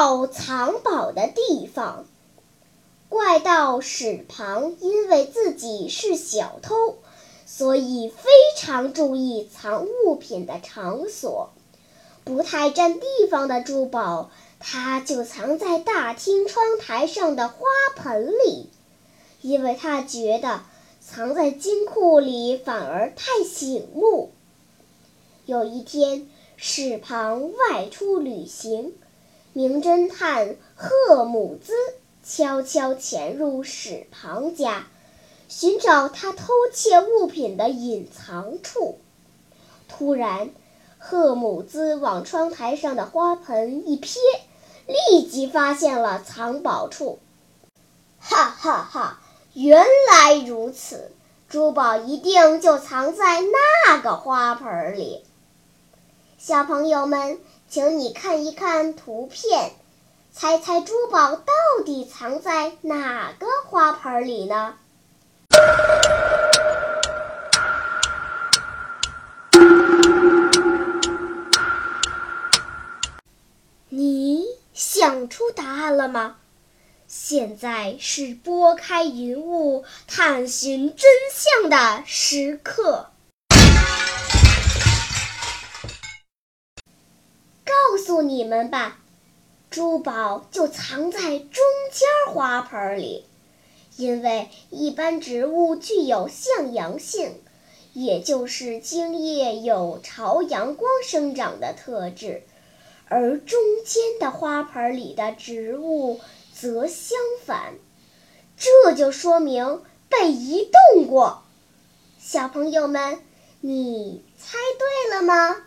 到藏宝的地方。怪盗史庞因为自己是小偷。所以非常注意藏物品的场所，不太占地方的珠宝，他就藏在大厅窗台上的花盆里，因为他觉得藏在金库里反而太醒目。有一天，史庞外出旅行，名侦探赫姆兹悄悄潜入史庞家。寻找他偷窃物品的隐藏处。突然，赫姆兹往窗台上的花盆一瞥，立即发现了藏宝处。哈哈哈！原来如此，珠宝一定就藏在那个花盆里。小朋友们，请你看一看图片，猜猜珠宝到底藏在哪个花盆里呢？你想出答案了吗？现在是拨开云雾探寻真相的时刻。诉你们吧，珠宝就藏在中间花盆里。因为一般植物具有向阳性，也就是茎叶有朝阳光生长的特质，而中间的花盆里的植物则相反，这就说明被移动过。小朋友们，你猜对了吗？